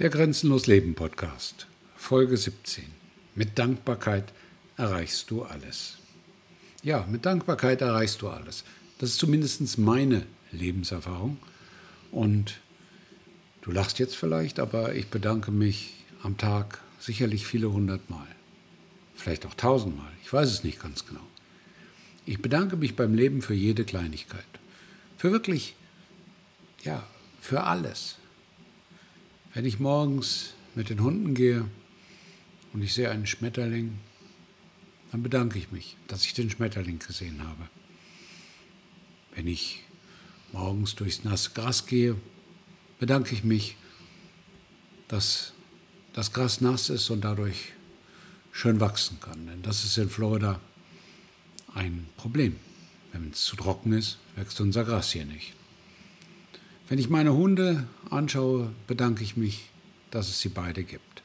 Der Grenzenlos Leben Podcast, Folge 17. Mit Dankbarkeit erreichst du alles. Ja, mit Dankbarkeit erreichst du alles. Das ist zumindest meine Lebenserfahrung. Und du lachst jetzt vielleicht, aber ich bedanke mich am Tag sicherlich viele hundert Mal. Vielleicht auch tausendmal. Ich weiß es nicht ganz genau. Ich bedanke mich beim Leben für jede Kleinigkeit. Für wirklich, ja, für alles. Wenn ich morgens mit den Hunden gehe und ich sehe einen Schmetterling, dann bedanke ich mich, dass ich den Schmetterling gesehen habe. Wenn ich morgens durchs nasse Gras gehe, bedanke ich mich, dass das Gras nass ist und dadurch schön wachsen kann. Denn das ist in Florida ein Problem. Wenn es zu trocken ist, wächst unser Gras hier nicht. Wenn ich meine Hunde anschaue, bedanke ich mich, dass es sie beide gibt.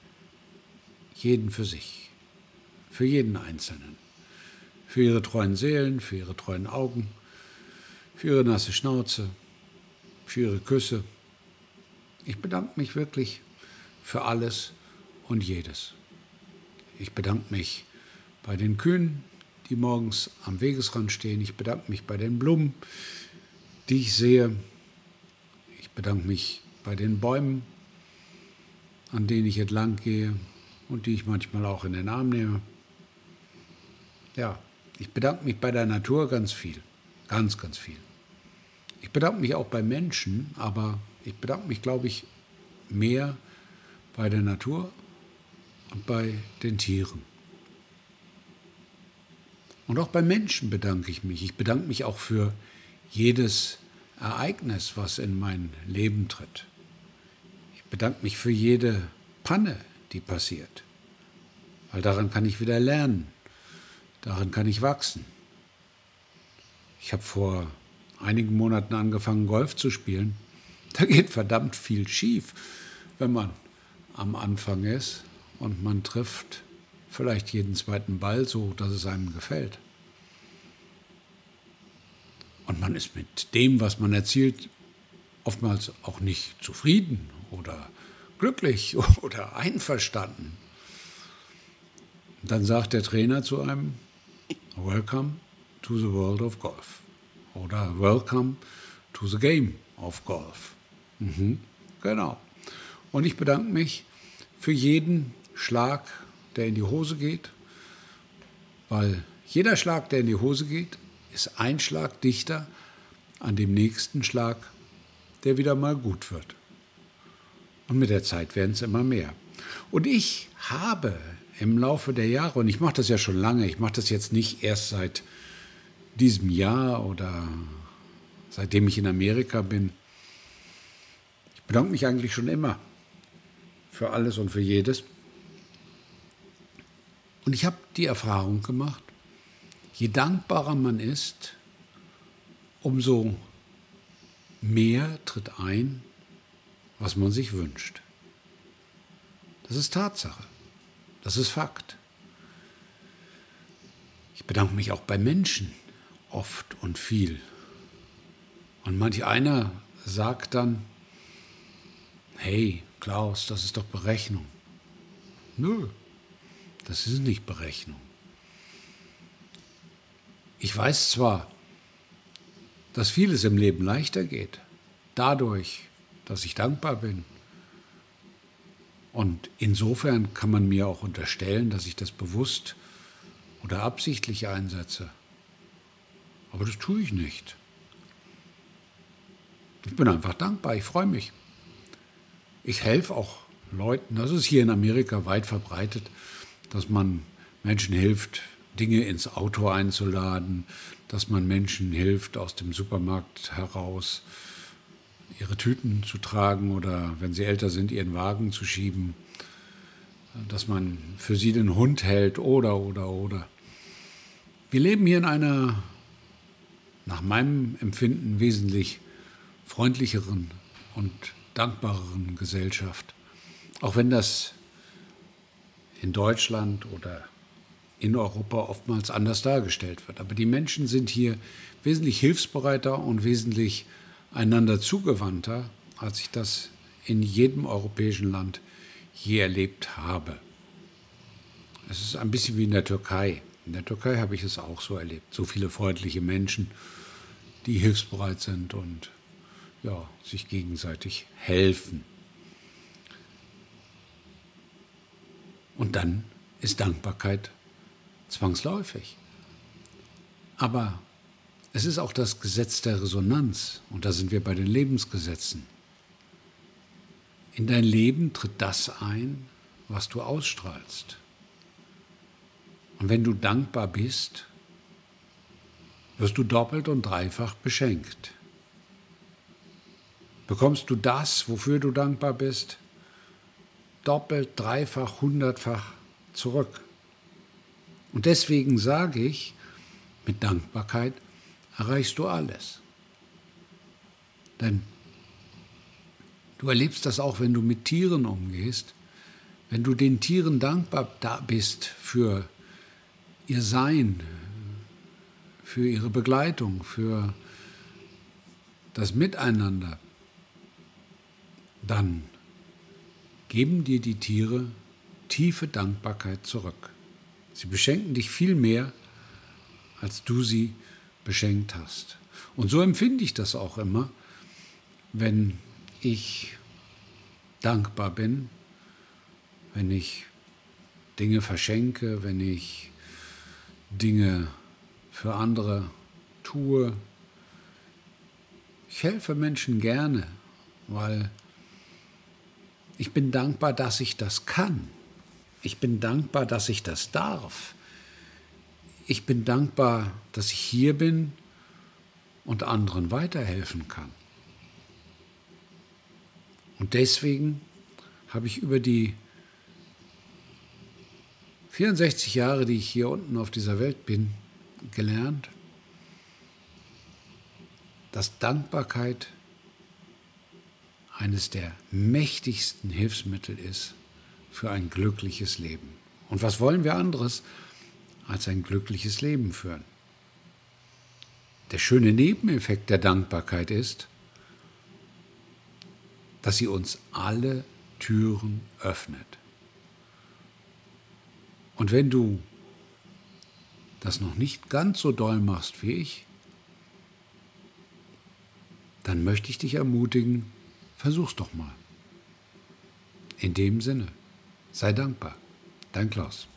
Jeden für sich, für jeden Einzelnen. Für ihre treuen Seelen, für ihre treuen Augen, für ihre nasse Schnauze, für ihre Küsse. Ich bedanke mich wirklich für alles und jedes. Ich bedanke mich bei den Kühen, die morgens am Wegesrand stehen. Ich bedanke mich bei den Blumen, die ich sehe. Bedanke mich bei den Bäumen, an denen ich entlang gehe und die ich manchmal auch in den Arm nehme. Ja, ich bedanke mich bei der Natur ganz viel, ganz, ganz viel. Ich bedanke mich auch bei Menschen, aber ich bedanke mich, glaube ich, mehr bei der Natur und bei den Tieren. Und auch bei Menschen bedanke ich mich. Ich bedanke mich auch für jedes Ereignis, was in mein Leben tritt. Ich bedanke mich für jede Panne, die passiert. Weil daran kann ich wieder lernen. Daran kann ich wachsen. Ich habe vor einigen Monaten angefangen, Golf zu spielen. Da geht verdammt viel schief, wenn man am Anfang ist und man trifft vielleicht jeden zweiten Ball so, dass es einem gefällt. Und man ist mit dem, was man erzielt, oftmals auch nicht zufrieden oder glücklich oder einverstanden. Dann sagt der Trainer zu einem, Welcome to the world of golf. Oder Welcome to the game of golf. Mhm, genau. Und ich bedanke mich für jeden Schlag, der in die Hose geht, weil jeder Schlag, der in die Hose geht, ist ein Schlag dichter an dem nächsten Schlag, der wieder mal gut wird. Und mit der Zeit werden es immer mehr. Und ich habe im Laufe der Jahre, und ich mache das ja schon lange, ich mache das jetzt nicht erst seit diesem Jahr oder seitdem ich in Amerika bin, ich bedanke mich eigentlich schon immer für alles und für jedes. Und ich habe die Erfahrung gemacht, je dankbarer man ist, umso mehr tritt ein, was man sich wünscht. Das ist Tatsache. Das ist Fakt. Ich bedanke mich auch bei Menschen oft und viel. Und manch einer sagt dann, hey Klaus, das ist doch Berechnung. Nö, das ist nicht Berechnung. Ich weiß zwar, dass vieles im Leben leichter geht, dadurch, dass ich dankbar bin. Und insofern kann man mir auch unterstellen, dass ich das bewusst oder absichtlich einsetze. Aber das tue ich nicht. Ich bin einfach dankbar, ich freue mich. Ich helfe auch Leuten, das ist hier in Amerika weit verbreitet, dass man Menschen hilft, Dinge ins Auto einzuladen, dass man Menschen hilft, aus dem Supermarkt heraus ihre Tüten zu tragen oder wenn sie älter sind, ihren Wagen zu schieben, dass man für sie den Hund hält oder, oder, oder. Wir leben hier in einer, nach meinem Empfinden, wesentlich freundlicheren und dankbareren Gesellschaft. Auch wenn das in Deutschland oder in Europa oftmals anders dargestellt wird. Aber die Menschen sind hier wesentlich hilfsbereiter und wesentlich einander zugewandter, als ich das in jedem europäischen Land je erlebt habe. Es ist ein bisschen wie in der Türkei. In der Türkei habe ich es auch so erlebt. So viele freundliche Menschen, die hilfsbereit sind und ja, sich gegenseitig helfen. Und dann ist Dankbarkeit zwangsläufig. Aber es ist auch das Gesetz der Resonanz und da sind wir bei den Lebensgesetzen. In dein Leben tritt das ein, was du ausstrahlst. Und wenn du dankbar bist, wirst du doppelt und dreifach beschenkt. Bekommst du das, wofür du dankbar bist, doppelt, dreifach, hundertfach zurück. Und deswegen sage ich, mit Dankbarkeit erreichst du alles. Denn du erlebst das auch, wenn du mit Tieren umgehst, wenn du den Tieren dankbar bist für ihr Sein, für ihre Begleitung, für das Miteinander, dann geben dir die Tiere tiefe Dankbarkeit zurück. Sie beschenken dich viel mehr, als du sie beschenkt hast. Und so empfinde ich das auch immer, wenn ich dankbar bin, wenn ich Dinge verschenke, wenn ich Dinge für andere tue. Ich helfe Menschen gerne, weil ich bin dankbar, dass ich das kann. Ich bin dankbar, dass ich das darf. Ich bin dankbar, dass ich hier bin und anderen weiterhelfen kann. Und deswegen habe ich über die 64 Jahre, die ich hier unten auf dieser Welt bin, gelernt, dass Dankbarkeit eines der mächtigsten Hilfsmittel ist für ein glückliches Leben. Und was wollen wir anderes als ein glückliches Leben führen? Der schöne Nebeneffekt der Dankbarkeit ist, dass sie uns alle Türen öffnet. Und wenn du das noch nicht ganz so doll machst wie ich, dann möchte ich dich ermutigen, Versuch's doch mal. In dem Sinne, sei dankbar. Dein Klaus.